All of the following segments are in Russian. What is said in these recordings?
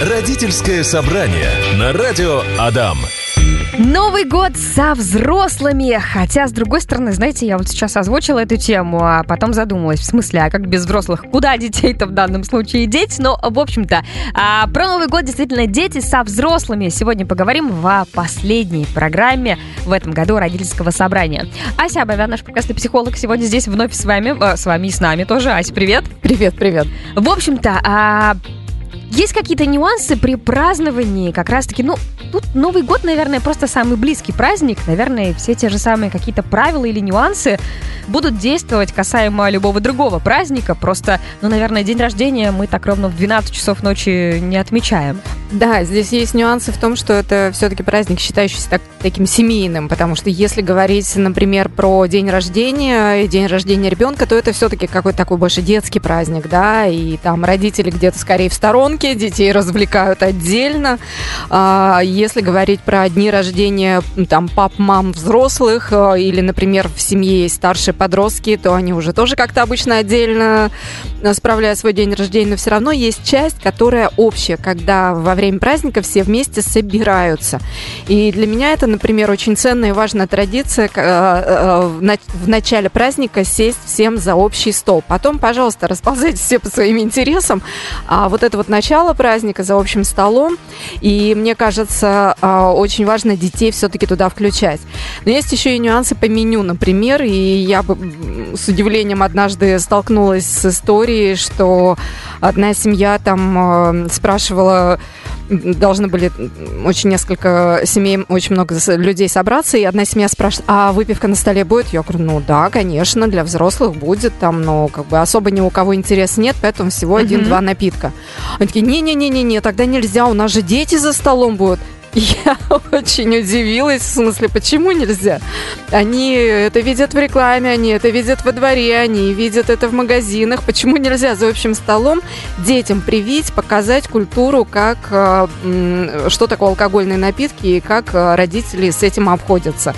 Родительское собрание на радио Адам. Новый год со взрослыми. Хотя, с другой стороны, знаете, я вот сейчас озвучила эту тему, а потом задумалась. В смысле, а как без взрослых? Куда детей-то в данном случае деть? Но, в общем-то, а, про Новый год действительно дети со взрослыми. Сегодня поговорим в последней программе в этом году родительского собрания. Ася Абовян, наш прекрасный психолог, сегодня здесь вновь с вами, э, с вами и с нами тоже. Ася, привет. Привет, привет. В общем-то, а, есть какие-то нюансы при праздновании, как раз-таки, ну, тут Новый год, наверное, просто самый близкий праздник. Наверное, все те же самые какие-то правила или нюансы будут действовать касаемо любого другого праздника. Просто, ну, наверное, день рождения мы так ровно в 12 часов ночи не отмечаем. Да, здесь есть нюансы в том, что это все-таки праздник, считающийся так, таким семейным, потому что если говорить, например, про день рождения и день рождения ребенка, то это все-таки какой-то такой больше детский праздник, да, и там родители где-то скорее в сторонке, детей развлекают отдельно. А, если говорить про дни рождения там пап, мам, взрослых, э, или, например, в семье есть старшие подростки, то они уже тоже как-то обычно отдельно справляют свой день рождения, но все равно есть часть, которая общая, когда во время праздника все вместе собираются. И для меня это, например, очень ценная и важная традиция э, э, в начале праздника сесть всем за общий стол. Потом, пожалуйста, расползайтесь все по своим интересам. А вот это вот начало праздника за общим столом, и мне кажется, э, очень важно детей все-таки туда включать. Но есть еще и нюансы по меню, например, и я бы с удивлением однажды столкнулась с историей, что одна семья там спрашивала должны были очень несколько семей, очень много людей собраться, и одна семья спрашивает, а выпивка на столе будет? Я говорю, ну да, конечно, для взрослых будет там, но как бы особо ни у кого интереса нет, поэтому всего один-два напитка. Они такие, не-не-не-не, тогда нельзя, у нас же дети за столом будут. Я очень удивилась, в смысле, почему нельзя? Они это видят в рекламе, они это видят во дворе, они видят это в магазинах. Почему нельзя за общим столом детям привить, показать культуру, как, э, что такое алкогольные напитки и как э, родители с этим обходятся?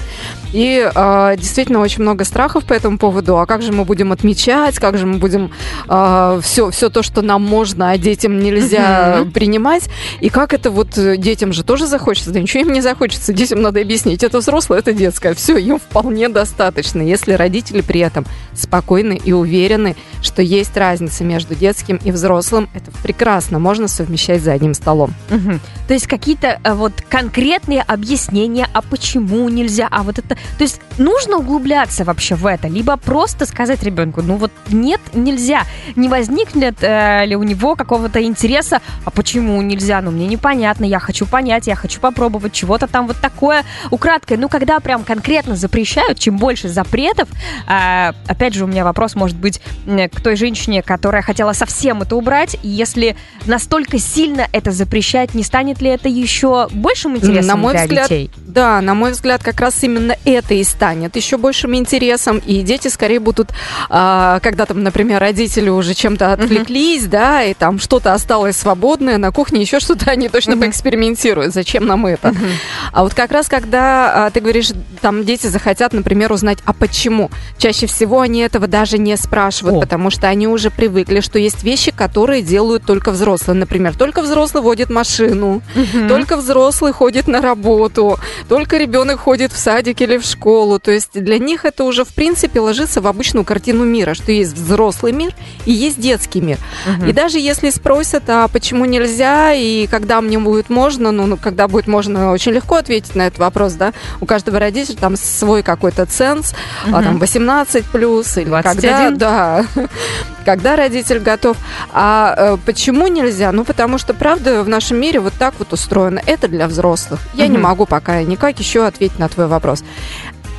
И э, действительно очень много страхов по этому поводу. А как же мы будем отмечать, как же мы будем э, все, все то, что нам можно, а детям нельзя принимать. И как это вот э, детям же тоже захочется? Да ничего им не захочется. Детям надо объяснить. Это взрослое, это детское. Все, им вполне достаточно, если родители при этом спокойны и уверены, что есть разница между детским и взрослым. Это прекрасно можно совмещать за одним столом. Uh-huh. То есть какие-то э, вот конкретные объяснения, а почему нельзя, а вот это то есть нужно углубляться вообще в это, либо просто сказать ребенку, ну вот нет, нельзя. Не возникнет э, ли у него какого-то интереса, а почему нельзя? Ну мне непонятно, я хочу понять, я хочу попробовать чего-то там вот такое украдкой. Ну когда прям конкретно запрещают, чем больше запретов, э, опять же у меня вопрос может быть к той женщине, которая хотела совсем это убрать, если настолько сильно это запрещать, не станет ли это еще большим интересом на мой для взгляд, детей? Да, на мой взгляд, как раз именно это и станет еще большим интересом, и дети скорее будут, а, когда там, например, родители уже чем-то отвлеклись, uh-huh. да, и там что-то осталось свободное на кухне, еще что-то, они точно uh-huh. поэкспериментируют, зачем нам это. Uh-huh. А вот как раз, когда а, ты говоришь, там дети захотят, например, узнать, а почему, чаще всего они этого даже не спрашивают, О. потому что они уже привыкли, что есть вещи, которые делают только взрослые. Например, только взрослый водит машину, uh-huh. только взрослый ходит на работу, только ребенок ходит в садик или в школу. То есть для них это уже, в принципе, ложится в обычную картину мира, что есть взрослый мир и есть детский мир. Угу. И даже если спросят, а почему нельзя и когда мне будет можно, ну, ну, когда будет можно, очень легко ответить на этот вопрос, да. У каждого родителя там свой какой-то ценз, угу. там 18 плюс или 21. когда, да, когда родитель готов. А э, почему нельзя? Ну, потому что, правда, в нашем мире вот так вот устроено. Это для взрослых. Я угу. не могу пока никак еще ответить на твой вопрос.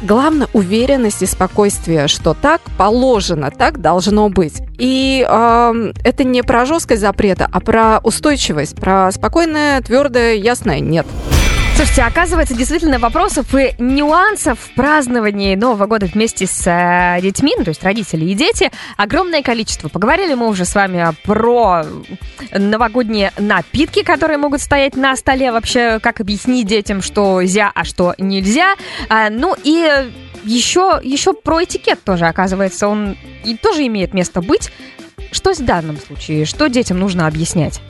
Главное уверенность и спокойствие, что так положено, так должно быть. И э, это не про жесткость запрета, а про устойчивость, про спокойное, твердое, ясное нет. Слушайте, оказывается, действительно вопросов и нюансов в праздновании Нового года вместе с э, детьми, ну, то есть родители и дети, огромное количество. Поговорили мы уже с вами про новогодние напитки, которые могут стоять на столе, вообще, как объяснить детям, что нельзя, а что нельзя. А, ну и еще, еще про этикет тоже, оказывается, он и тоже имеет место быть. Что в данном случае? Что детям нужно объяснять?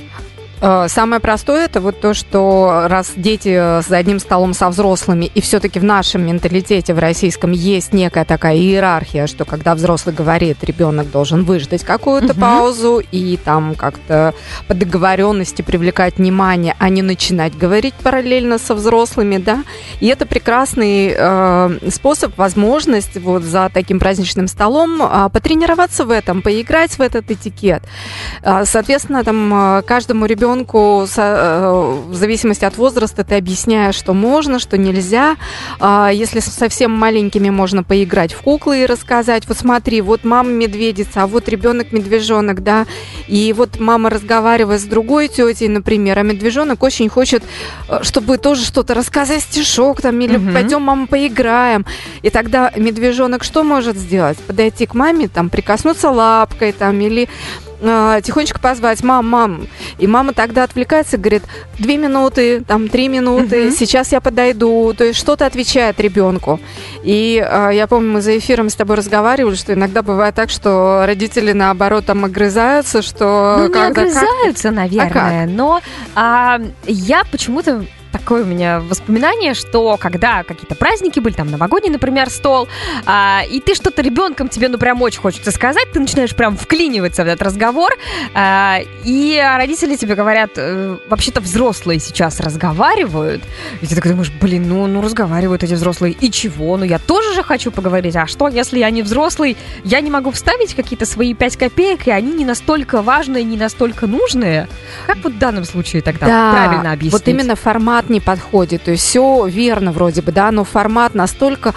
Э, самое простое это вот то, что раз дети за одним столом со взрослыми, и все-таки в нашем менталитете в российском есть некая такая иерархия, что когда взрослый говорит, ребенок должен выждать какую-то угу. паузу и там как-то по договоренности привлекать внимание, а не начинать говорить параллельно со взрослыми, да. И это прекрасный э, способ, возможность вот за таким праздничным столом э, потренироваться в этом, поиграть в этот этикет. Э, соответственно, там э, каждому ребенку ребенку э, в зависимости от возраста ты объясняешь, что можно, что нельзя. А, если совсем маленькими можно поиграть в куклы и рассказать, вот смотри, вот мама медведица, а вот ребенок медвежонок, да, и вот мама разговаривает с другой тетей, например, а медвежонок очень хочет, э, чтобы тоже что-то рассказать, стишок там, или угу. пойдем, мама, поиграем. И тогда медвежонок что может сделать? Подойти к маме, там, прикоснуться лапкой, там, или э, тихонечко позвать, мам, мам. И мама тогда отвлекается говорит, две минуты, там, три минуты, угу. сейчас я подойду. То есть что-то отвечает ребенку. И э, я помню, мы за эфиром с тобой разговаривали, что иногда бывает так, что родители, наоборот, там огрызаются, что... Ну, не огрызаются, как... наверное, а но а, я почему-то такое у меня воспоминание, что когда какие-то праздники были, там новогодний, например, стол, а, и ты что-то ребенком тебе, ну, прям очень хочется сказать, ты начинаешь прям вклиниваться в этот разговор, а, и родители тебе говорят, э, вообще-то взрослые сейчас разговаривают, и ты такой думаешь, блин, ну, ну, разговаривают эти взрослые, и чего? Ну, я тоже же хочу поговорить, а что, если я не взрослый, я не могу вставить какие-то свои пять копеек, и они не настолько важные, не настолько нужные? Как вот в данном случае тогда да, правильно объяснить? вот именно формат формат не подходит. То есть все верно вроде бы, да, но формат настолько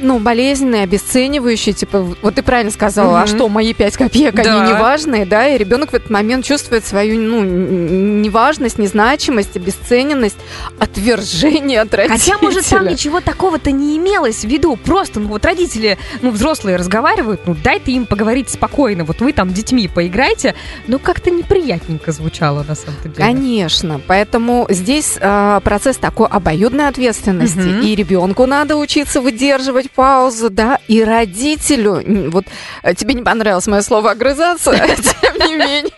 ну, болезненные, обесценивающие, типа, вот ты правильно сказала, угу. а что, мои пять копеек, да. они неважные, да, и ребенок в этот момент чувствует свою, ну, неважность, незначимость, обесцененность, отвержение от родителя. Хотя, может, там ничего такого-то не имелось в виду, просто, ну, вот родители, ну, взрослые разговаривают, ну, дай ты им поговорить спокойно, вот вы там детьми поиграйте, ну, как-то неприятненько звучало, на самом деле. Конечно, поэтому здесь э, процесс такой обоюдной ответственности, угу. и ребенку надо учиться выдерживать паузу, да, и родителю, вот э, тебе не понравилось мое слово огрызаться, тем не менее,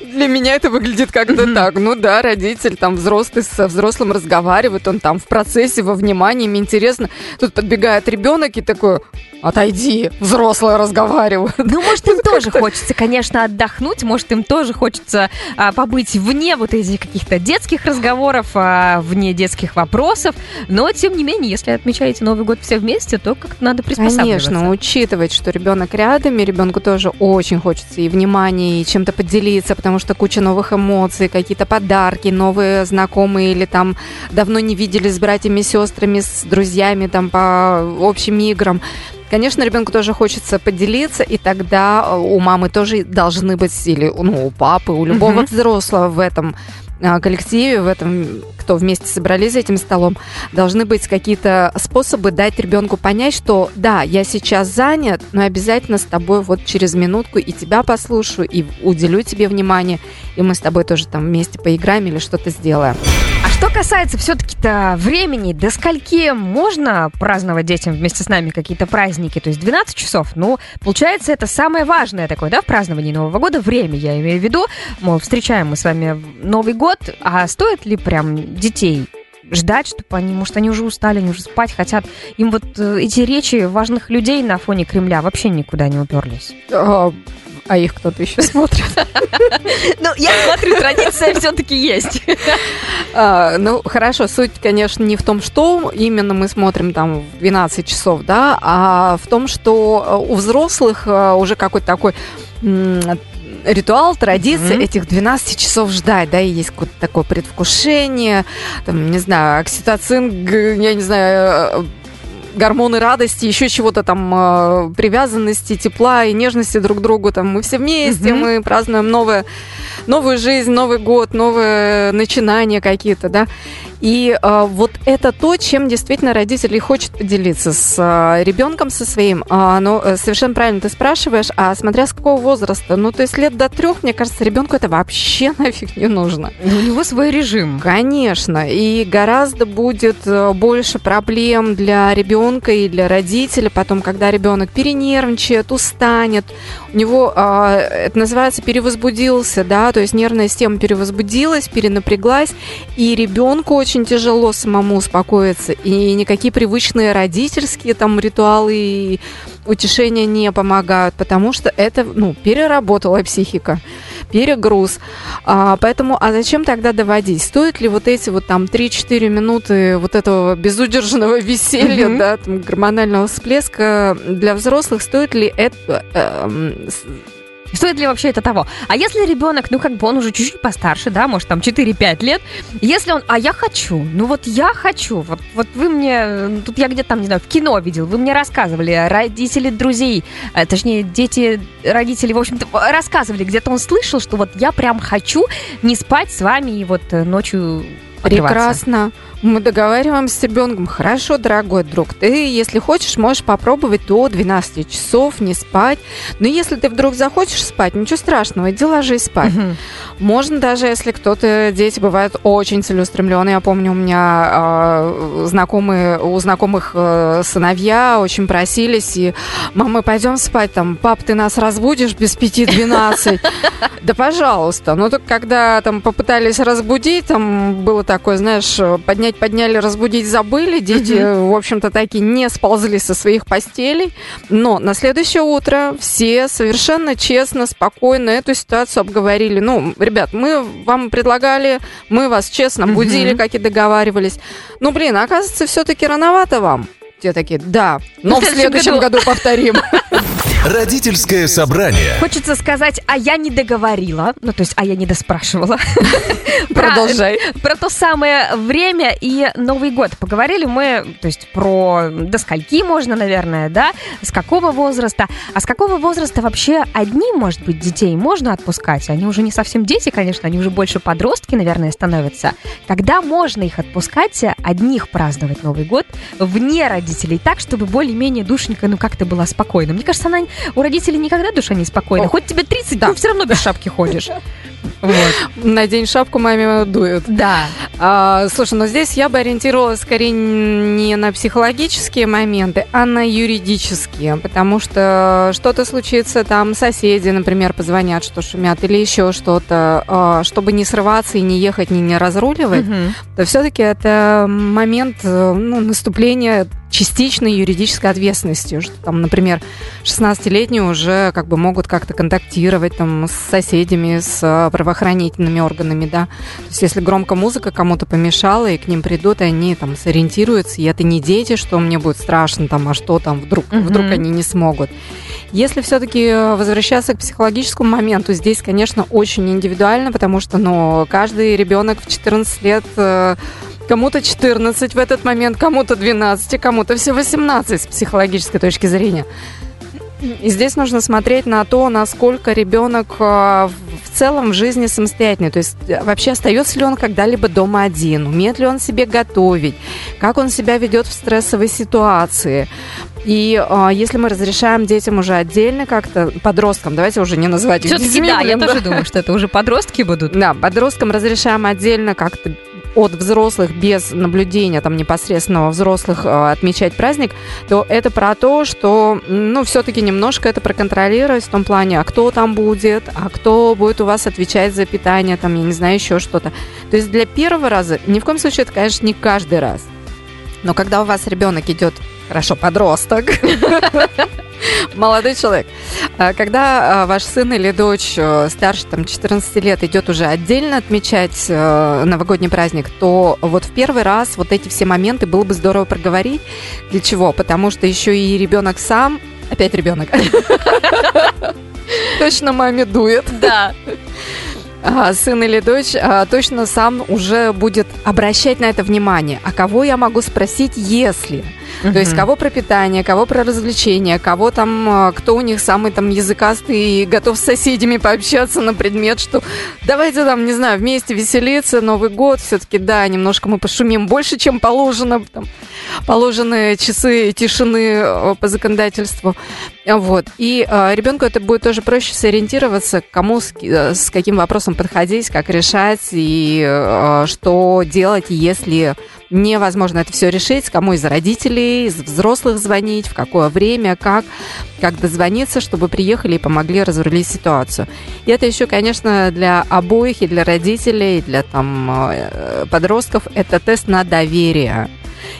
для меня это выглядит как-то так. Ну да, родитель там взрослый со взрослым разговаривает, он там в процессе, во внимании, мне интересно. Тут подбегает ребенок и такой, отойди, взрослые разговаривают. Ну, может, им тоже хочется, конечно, отдохнуть, может, им тоже хочется а, побыть вне вот этих каких-то детских разговоров, а, вне детских вопросов, но, тем не менее, если отмечаете Новый год все вместе, то как-то надо приспосабливаться. Конечно, учитывать, что ребенок рядом, и ребенку тоже очень хочется и внимания, и чем-то поделиться, потому что куча новых эмоций, какие-то подарки, новые знакомые или там давно не виделись с братьями, сестрами, с друзьями там по общим играм. Конечно, ребенку тоже хочется поделиться, и тогда э, у мамы тоже должны быть, или ну, у папы, у любого взрослого в этом а, коллективе, в этом, кто вместе собрались за этим столом, должны быть какие-то способы дать ребенку понять, что да, я сейчас занят, но обязательно с тобой вот через минутку и тебя послушаю, и уделю тебе внимание, и мы с тобой тоже там вместе поиграем или что-то сделаем. А что касается все-таки-то времени, до скольки можно праздновать детям вместе с нами какие-то праздники? То есть 12 часов. Ну, получается, это самое важное такое, да, в праздновании Нового года. Время, я имею в виду. Мол, встречаем мы с вами Новый год. А стоит ли прям детей ждать, чтобы они, может, они уже устали, они уже спать хотят. Им вот э, эти речи важных людей на фоне Кремля вообще никуда не уперлись. А, а их кто-то еще смотрит. Ну, я смотрю, традиция все-таки есть. А, ну, хорошо, суть, конечно, не в том, что именно мы смотрим там в 12 часов, да, а в том, что э, у взрослых э, уже какой-то такой ритуал, традиция mm-hmm. этих 12 часов ждать, да, и есть какое-то такое предвкушение, там, не знаю, окситоцин, я не знаю, э, гормоны радости, еще чего-то там, э, привязанности, тепла и нежности друг к другу. Там мы все вместе, угу. мы празднуем новое, новую жизнь, Новый год, новые начинания какие-то, да. И э, вот это то, чем действительно родители хочет поделиться с э, ребенком со своим. А, ну, э, совершенно правильно ты спрашиваешь, а смотря с какого возраста? Ну, то есть лет до трех, мне кажется, ребенку это вообще нафиг не нужно. У него свой режим. Конечно. И гораздо будет э, больше проблем для ребенка и для родителя. Потом, когда ребенок перенервничает, устанет, у него а, это называется перевозбудился, да, то есть нервная система перевозбудилась, перенапряглась, и ребенку очень тяжело самому успокоиться, и никакие привычные родительские там ритуалы и утешения не помогают, потому что это, ну, переработала психика, перегруз. А, поэтому, а зачем тогда доводить? Стоит ли вот эти вот там 3-4 минуты вот этого безудержного веселья, mm-hmm. да, там, гормонального всплеска для взрослых, стоит ли это э, э, Стоит ли вообще это того? А если ребенок, ну, как бы он уже чуть-чуть постарше, да, может, там 4-5 лет, если он, а я хочу, ну, вот я хочу, вот, вот вы мне, тут я где-то там, не знаю, в кино видел, вы мне рассказывали, родители друзей, э, точнее, дети, родители, в общем-то, рассказывали, где-то он слышал, что вот я прям хочу не спать с вами и вот э, ночью Прекрасно. Мы договариваемся с ребенком. Хорошо, дорогой друг, ты, если хочешь, можешь попробовать до 12 часов не спать. Но если ты вдруг захочешь спать, ничего страшного, иди ложись спать. Угу. Можно даже, если кто-то, дети бывают очень целеустремленные. Я помню, у меня э, знакомые, у знакомых э, сыновья очень просились, и мама, пойдем спать, там, пап, ты нас разбудишь без пяти двенадцать. Да, пожалуйста. Но только когда там попытались разбудить, там было такое, знаешь, поднять подняли, разбудить забыли. Дети, в общем-то, такие не сползли со своих постелей. Но на следующее утро все совершенно честно, спокойно эту ситуацию обговорили. Ну, ребят, мы вам предлагали, мы вас честно будили, как и договаривались. Ну, блин, оказывается, все-таки рановато вам. Те такие, да, но в следующем году повторим. Родительское собрание. Хочется сказать, а я не договорила. Ну, то есть, а я не доспрашивала. Продолжай. Про то самое время и Новый год. Поговорили мы, то есть, про до скольки можно, наверное, да? С какого возраста? А с какого возраста вообще одни, может быть, детей можно отпускать? Они уже не совсем дети, конечно, они уже больше подростки, наверное, становятся. Когда можно их отпускать, одних праздновать Новый год, вне родителей, так, чтобы более-менее душенька, ну, как-то была спокойна? Мне кажется, она у родителей никогда душа не спокойна. О, Хоть тебе 30, да. ну все равно без шапки ходишь. Вот. Надень шапку, маме дует. Да. А, слушай, но здесь я бы ориентировалась скорее не на психологические моменты, а на юридические, потому что что-то случится, там соседи, например, позвонят, что шумят, или еще что-то, а, чтобы не срываться и не ехать, не, не разруливать, угу. то все-таки это момент ну, наступления частичной юридической ответственностью, что там, например, 16-летние уже как бы могут как-то контактировать там с соседями, с а, правоохранительными органами, да. То есть если громко музыка кому-то помешала, и к ним придут, и они там сориентируются, и это не дети, что мне будет страшно, там, а что там вдруг, mm-hmm. вдруг они не смогут. Если все-таки возвращаться к психологическому моменту, здесь, конечно, очень индивидуально, потому что, ну, каждый ребенок в 14 лет э, Кому-то 14 в этот момент, кому-то 12, кому-то все 18 с психологической точки зрения. И здесь нужно смотреть на то, насколько ребенок э, в целом в жизни самостоятельный. То есть э, вообще остается ли он когда-либо дома один, умеет ли он себе готовить, как он себя ведет в стрессовой ситуации. И э, если мы разрешаем детям уже отдельно как-то, подросткам, давайте уже не называть их детьми. Да, я тоже думаю, что это уже подростки будут. Да, подросткам разрешаем отдельно как-то от взрослых без наблюдения там непосредственного взрослых э, отмечать праздник, то это про то, что, ну, все-таки немножко это проконтролировать в том плане, а кто там будет, а кто будет у вас отвечать за питание, там, я не знаю, еще что-то. То есть для первого раза, ни в коем случае это, конечно, не каждый раз. Но когда у вас ребенок идет, хорошо, подросток, Молодой человек. А когда а, ваш сын или дочь э, старше там, 14 лет идет уже отдельно отмечать э, новогодний праздник, то вот в первый раз вот эти все моменты было бы здорово проговорить. Для чего? Потому что еще и ребенок сам, опять ребенок, точно маме дует. Да сын или дочь точно сам уже будет обращать на это внимание. А кого я могу спросить, если? Uh-huh. То есть кого про питание, кого про развлечения, кого там, а, кто у них самый там языкастый и готов с соседями пообщаться на предмет, что давайте там, не знаю, вместе веселиться, Новый год, все-таки, да, немножко мы пошумим больше, чем положено. Там. положенные часы тишины э, по законодательству. Вот. И э, ребенку это будет тоже проще сориентироваться, кому с, э, с каким вопросом подходить, как решать и э, что делать, если невозможно это все решить, кому из родителей, из взрослых звонить, в какое время, как, как дозвониться, чтобы приехали и помогли разрулить ситуацию. И это еще, конечно, для обоих, и для родителей, и для там, э, подростков, это тест на доверие.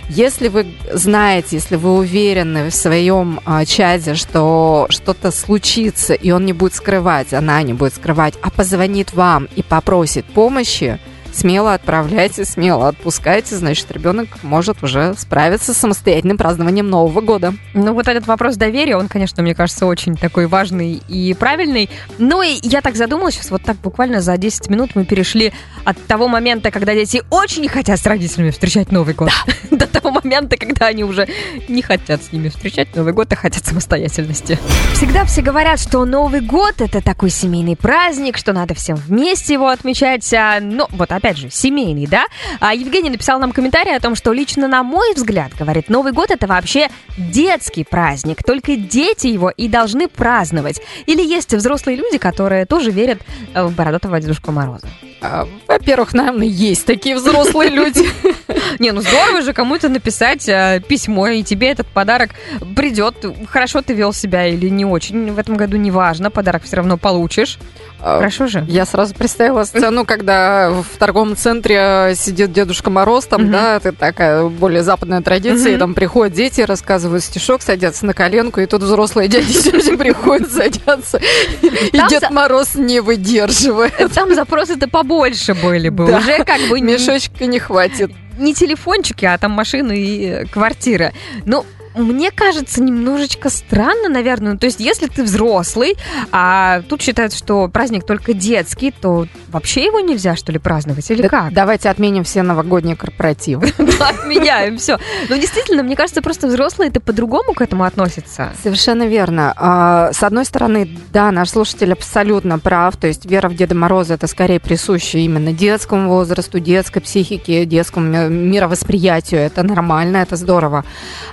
Если вы знаете, если вы уверены в своем э, чаде, что что-то случится, и он не будет скрывать, она не будет скрывать, а позвонит вам и попросит помощи, смело отправляйте, смело отпускайте, значит, ребенок может уже справиться с самостоятельным празднованием Нового года. Ну, вот этот вопрос доверия, он, конечно, мне кажется, очень такой важный и правильный. Ну, и я так задумалась, сейчас вот так буквально за 10 минут мы перешли от того момента, когда дети очень хотят с родителями встречать Новый год, да. до того момента, когда они уже не хотят с ними встречать Новый год, а хотят самостоятельности. Всегда все говорят, что Новый год — это такой семейный праздник, что надо всем вместе его отмечать, а, но вот опять опять же, семейный, да? А Евгений написал нам комментарий о том, что лично на мой взгляд, говорит, Новый год это вообще детский праздник, только дети его и должны праздновать. Или есть взрослые люди, которые тоже верят в бородатого Дедушку Мороза. А, во-первых, наверное, есть такие взрослые люди. Не, ну здорово же кому-то написать э, письмо, и тебе этот подарок придет. Хорошо ты вел себя или не очень в этом году, неважно, подарок все равно получишь. А, Хорошо же. Я сразу представила сцену, когда в торговом центре сидит Дедушка Мороз, там, да, это такая более западная традиция, и там приходят дети, рассказывают стишок, садятся на коленку, и тут взрослые дяди приходят, садятся, и Дед Мороз не выдерживает. Там запросы-то побольше были бы, уже как бы... Мешочка не хватит не телефончики, а там машины и квартира. Ну, мне кажется, немножечко странно, наверное. Ну, то есть, если ты взрослый, а тут считают, что праздник только детский, то вообще его нельзя, что ли, праздновать? Или да, как? Давайте отменим все новогодние корпоративы. Отменяем, все. Ну, действительно, мне кажется, просто взрослые это по-другому к этому относятся. Совершенно верно. А, с одной стороны, да, наш слушатель абсолютно прав. То есть, вера в Деда Мороза это скорее присуща именно детскому возрасту, детской психике, детскому мировосприятию. Это нормально, это здорово.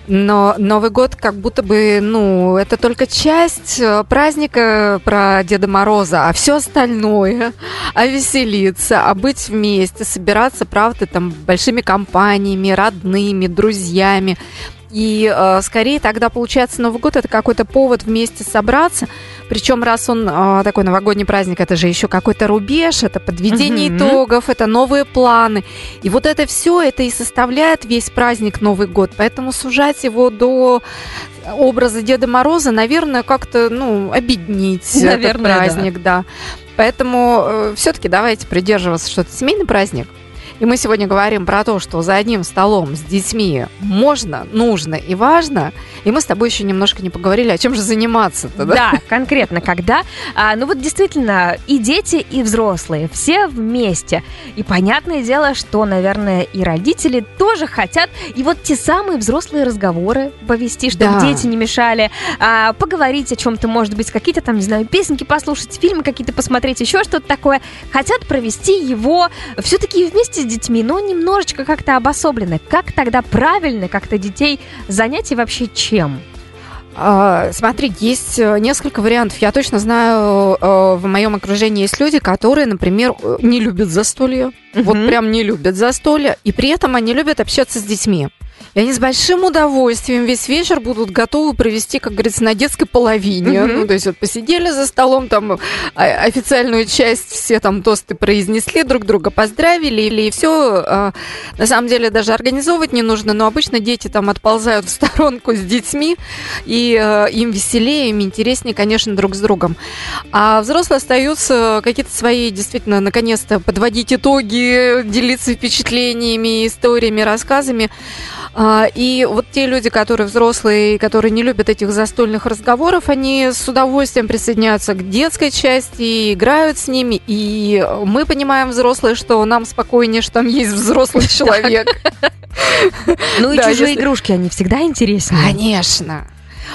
Но Новый год как будто бы, ну, это только часть э, праздника про Деда Мороза, а все остальное, а веселиться, а быть вместе, собираться, правда, там большими компаниями, родными, друзьями. И э, скорее тогда получается Новый год это какой-то повод вместе собраться. Причем раз он э, такой новогодний праздник, это же еще какой-то рубеж, это подведение uh-huh. итогов, это новые планы. И вот это все это и составляет весь праздник Новый год. Поэтому сужать его до образа Деда Мороза, наверное, как-то ну объединить наверное, этот праздник, да. да. Поэтому э, все-таки давайте придерживаться, что это семейный праздник. И мы сегодня говорим про то, что за одним столом с детьми можно, нужно и важно. И мы с тобой еще немножко не поговорили, о чем же заниматься-то, да? Да, конкретно когда. А, ну вот действительно, и дети, и взрослые, все вместе. И понятное дело, что, наверное, и родители тоже хотят. И вот те самые взрослые разговоры повести, чтобы да. дети не мешали, а, поговорить о чем-то, может быть, какие-то там, не знаю, песенки послушать, фильмы какие-то посмотреть, еще что-то такое. Хотят провести его все-таки вместе с детьми, но немножечко как-то обособленно. Как тогда правильно как-то детей занять и вообще чем? А, смотри, есть э, несколько вариантов. Я точно знаю, э, в моем окружении есть люди, которые, например, э, не любят застолье. Угу. Вот прям не любят застолье, и при этом они любят общаться с детьми. И они с большим удовольствием весь вечер будут готовы провести, как говорится, на детской половине. Mm-hmm. Ну, то есть вот посидели за столом, там а, официальную часть все там тосты произнесли, друг друга поздравили, или все. А, на самом деле даже организовывать не нужно, но обычно дети там отползают в сторонку с детьми, и а, им веселее, им интереснее, конечно, друг с другом. А взрослые остаются какие-то свои, действительно, наконец-то подводить итоги, делиться впечатлениями, историями, рассказами. А, и вот те люди, которые взрослые, которые не любят этих застольных разговоров, они с удовольствием присоединяются к детской части, и играют с ними. И мы понимаем, взрослые, что нам спокойнее, что там есть взрослый человек. Ну и чужие игрушки, они всегда интереснее. Конечно.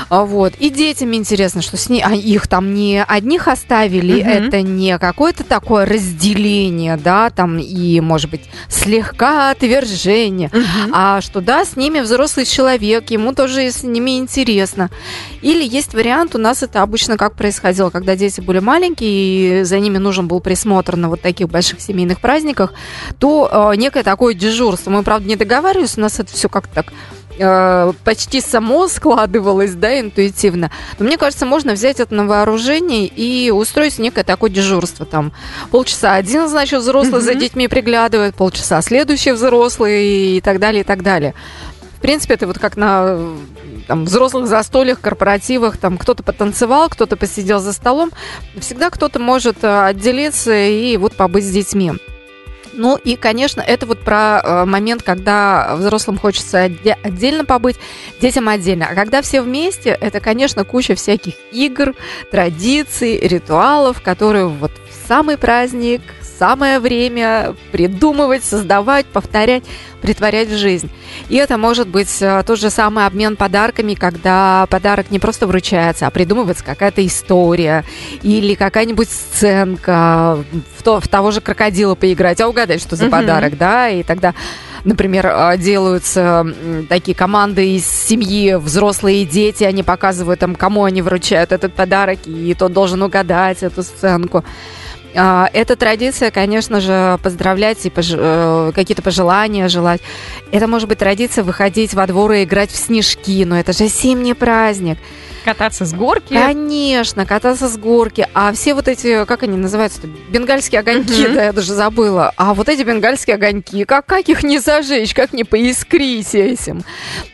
А Вот. И детям интересно, что с ней, а их там не одних оставили, Мгм. это не какое-то такое разделение, да, там и, может быть, слегка отвержение, а что да, с ними взрослый человек, ему тоже с ними интересно. Или есть вариант, у нас это обычно как происходило, когда дети были маленькие, и за ними нужен был присмотр на вот таких больших семейных праздниках, то э, некое такое дежурство. Мы, правда, не договаривались, у нас это все как-то так э, почти само складывалось, да, интуитивно. Но мне кажется, можно взять это на вооружение и устроить некое такое дежурство. Там полчаса один, значит, взрослый за детьми приглядывает, полчаса следующий взрослый и так далее, и так далее. В принципе, это вот как на там, взрослых застольях, корпоративах, там кто-то потанцевал, кто-то посидел за столом. Всегда кто-то может э, отделиться и вот побыть с детьми. Ну и, конечно, это вот про э, момент, когда взрослым хочется отде- отдельно побыть, детям отдельно. А когда все вместе, это, конечно, куча всяких игр, традиций, ритуалов, которые вот в самый праздник, самое время придумывать, создавать, повторять, притворять в жизнь. И это может быть э, тот же самый обмен подарками, когда подарок не просто вручается, а придумывается какая-то история или какая-нибудь сценка, в, то, в того же крокодила поиграть, а угадать, что за Мгм. подарок, да, и тогда Например, э, делаются такие команды из семьи, взрослые дети, они показывают там, кому они вручают этот подарок, и тот должен угадать эту сценку. А, Эта традиция, конечно же, поздравлять и пож- э, какие-то пожелания желать. Это может быть традиция выходить во двор и играть в снежки, но это же зимний праздник. Кататься с горки. Конечно, кататься с горки. А все вот эти, как они называются? Бенгальские огоньки, да, я даже забыла. А вот эти бенгальские огоньки, как, как их не зажечь, как не поискрить этим?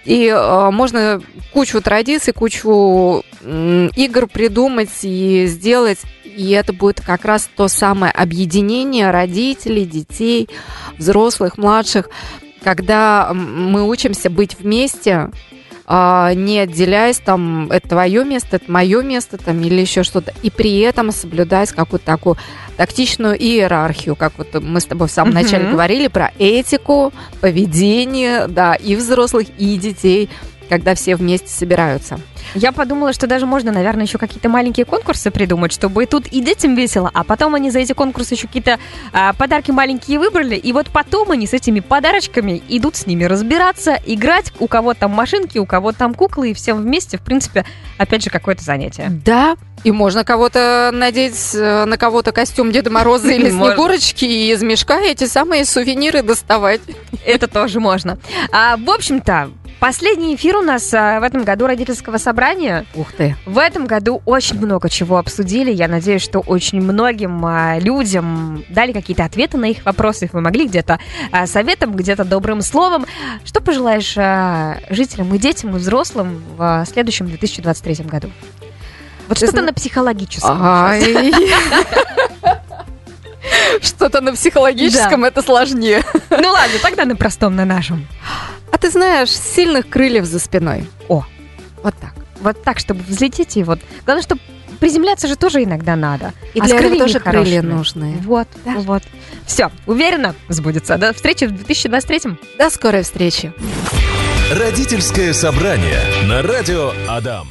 И э, можно кучу традиций, кучу м, игр придумать и сделать. И это будет как раз то самое объединение родителей, детей, взрослых, младших, когда мы учимся быть вместе, не отделяясь, там, это твое место, это мое место, там, или еще что-то, и при этом соблюдать какую-то такую тактичную иерархию, как вот мы с тобой в самом начале говорили про этику, поведение, да, и взрослых, и детей, когда все вместе собираются. Я подумала, что даже можно, наверное, еще какие-то маленькие конкурсы придумать, чтобы и тут и детям весело, а потом они за эти конкурсы еще какие-то а, подарки маленькие выбрали, и вот потом они с этими подарочками идут с ними разбираться, играть, у кого там машинки, у кого там куклы, и все вместе, в принципе, опять же, какое-то занятие. Да, и можно кого-то надеть э, на кого-то костюм Деда Мороза или. Снегурочки и из мешка эти самые сувениры доставать. Это тоже можно. А, в общем-то, последний эфир у нас а, в этом году родительского собрания. Ух ты. В этом году очень много чего обсудили. Я надеюсь, что очень многим а, людям дали какие-то ответы на их вопросы. Их вы могли где-то а, советом, где-то добрым словом. Что пожелаешь жителям и детям, и взрослым в следующем 2023 году? Вот что-то на психологическом. Что-то на психологическом это сложнее. Ну ладно, тогда на простом, на нашем. Ты знаешь, сильных крыльев за спиной. О. Вот так. Вот так, чтобы взлететь и вот. Главное, чтобы приземляться же тоже иногда надо. И А для этого тоже крылья хорошими. нужны. Вот, Да. вот. Все, уверена, сбудется. До встречи в 2023 До скорой встречи. Родительское собрание на радио Адам.